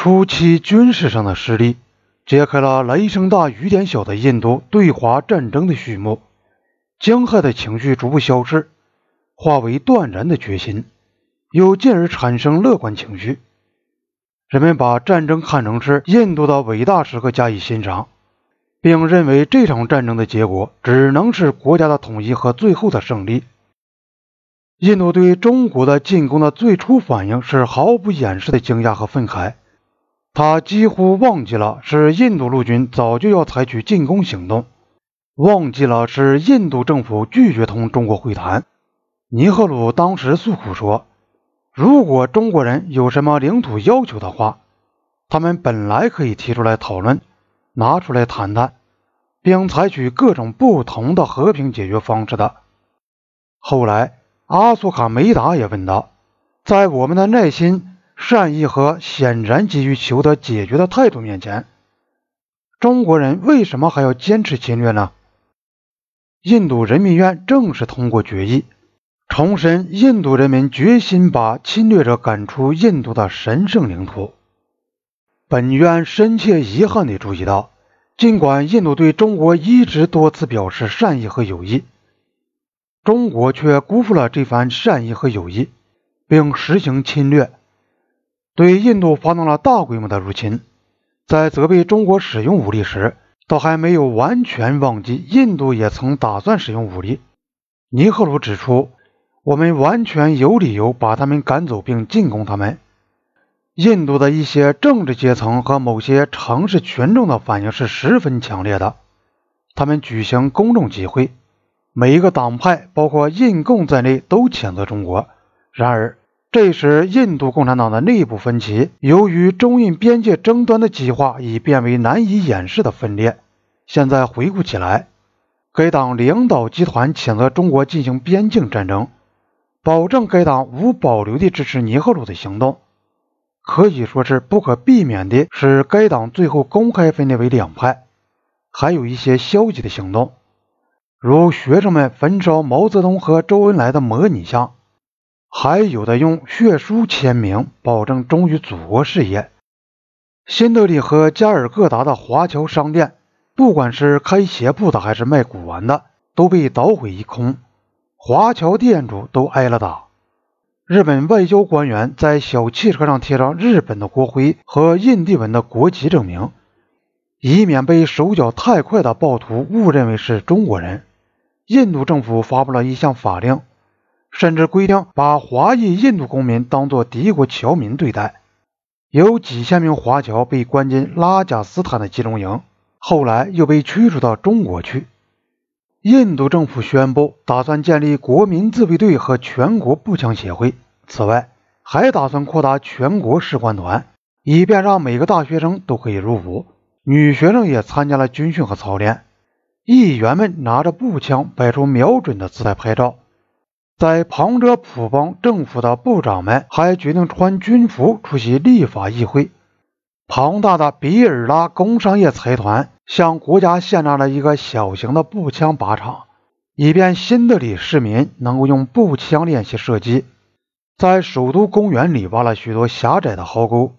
初期军事上的失利，揭开了雷声大雨点小的印度对华战争的序幕。惊骇的情绪逐步消失，化为断然的决心，又进而产生乐观情绪。人们把战争看成是印度的伟大时刻加以欣赏，并认为这场战争的结果只能是国家的统一和最后的胜利。印度对中国的进攻的最初反应是毫不掩饰的惊讶和愤慨，他几乎忘记了是印度陆军早就要采取进攻行动，忘记了是印度政府拒绝同中国会谈。尼赫鲁当时诉苦说。如果中国人有什么领土要求的话，他们本来可以提出来讨论，拿出来谈谈，并采取各种不同的和平解决方式的。后来，阿苏卡梅达也问道：“在我们的耐心、善意和显然急于求得解决的态度面前，中国人为什么还要坚持侵略呢？”印度人民院正式通过决议。重申印度人民决心把侵略者赶出印度的神圣领土。本院深切遗憾地注意到，尽管印度对中国一直多次表示善意和友谊，中国却辜负了这番善意和友谊，并实行侵略，对印度发动了大规模的入侵。在责备中国使用武力时，倒还没有完全忘记印度也曾打算使用武力。尼赫鲁指出。我们完全有理由把他们赶走并进攻他们。印度的一些政治阶层和某些城市群众的反应是十分强烈的。他们举行公众集会，每一个党派，包括印共在内，都谴责中国。然而，这时印度共产党的内部分歧，由于中印边界争端的激化，已变为难以掩饰的分裂。现在回顾起来，该党领导集团谴责中国进行边境战争。保证该党无保留地支持尼赫鲁的行动，可以说是不可避免的，使该党最后公开分裂为两派。还有一些消极的行动，如学生们焚烧毛泽东和周恩来的模拟像，还有的用血书签名，保证忠于祖国事业。新德里和加尔各答的华侨商店，不管是开鞋铺的还是卖古玩的，都被捣毁一空。华侨店主都挨了打。日本外交官员在小汽车上贴上日本的国徽和印第文的国旗证明，以免被手脚太快的暴徒误认为是中国人。印度政府发布了一项法令，甚至规定把华裔印度公民当作敌国侨民对待。有几千名华侨被关进拉贾斯坦的集中营，后来又被驱逐到中国去。印度政府宣布，打算建立国民自卫队和全国步枪协会。此外，还打算扩大全国士官团，以便让每个大学生都可以入伍，女学生也参加了军训和操练。议员们拿着步枪，摆出瞄准的姿态拍照。在旁遮普邦政府的部长们还决定穿军服出席立法议会。庞大的比尔拉工商业财团。向国家献纳了一个小型的步枪靶场，以便新德里市民能够用步枪练习射击。在首都公园里挖了许多狭窄的壕沟，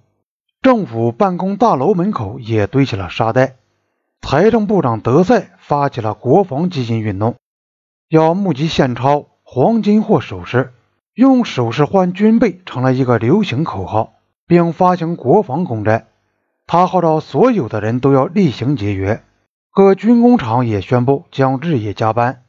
政府办公大楼门口也堆起了沙袋。财政部长德赛发起了国防基金运动，要募集现钞、黄金或首饰，用首饰换军备成了一个流行口号，并发行国防公债。他号召所有的人都要厉行节约，各军工厂也宣布将日夜加班。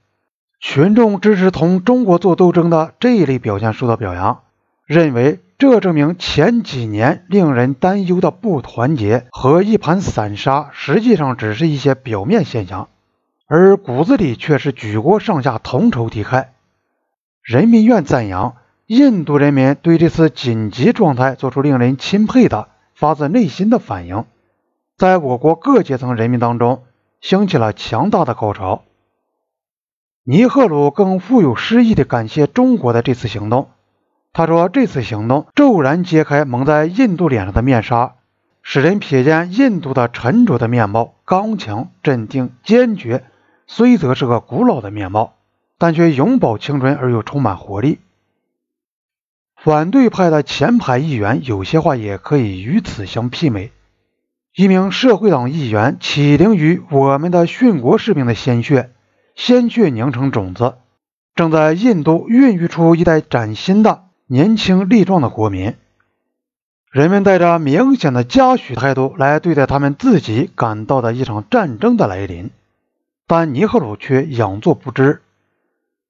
群众支持同中国做斗争的这一类表现受到表扬，认为这证明前几年令人担忧的不团结和一盘散沙实际上只是一些表面现象，而骨子里却是举国上下同仇敌忾。人民院赞扬印度人民对这次紧急状态做出令人钦佩的。发自内心的反应，在我国各阶层人民当中兴起了强大的高潮。尼赫鲁更富有诗意地感谢中国的这次行动。他说：“这次行动骤然揭开蒙在印度脸上的面纱，使人瞥见印度的沉着的面貌，刚强、镇定、坚决，虽则是个古老的面貌，但却永葆青春而又充满活力。”反对派的前排议员有些话也可以与此相媲美。一名社会党议员起灵于我们的殉国士兵的鲜血，鲜血凝成种子，正在印度孕育出一代崭新的年轻力壮的国民。人们带着明显的嘉许态度来对待他们自己感到的一场战争的来临，但尼赫鲁却仰作不知，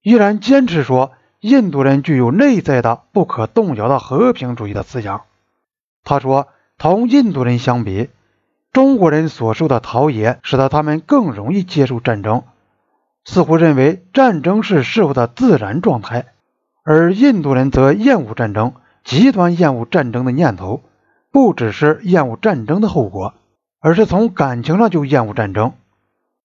依然坚持说印度人具有内在的不可动摇的和平主义的思想。他说，同印度人相比，中国人所受的陶冶使得他们更容易接受战争，似乎认为战争是事物的自然状态，而印度人则厌恶战争。极端厌恶战争的念头，不只是厌恶战争的后果，而是从感情上就厌恶战争。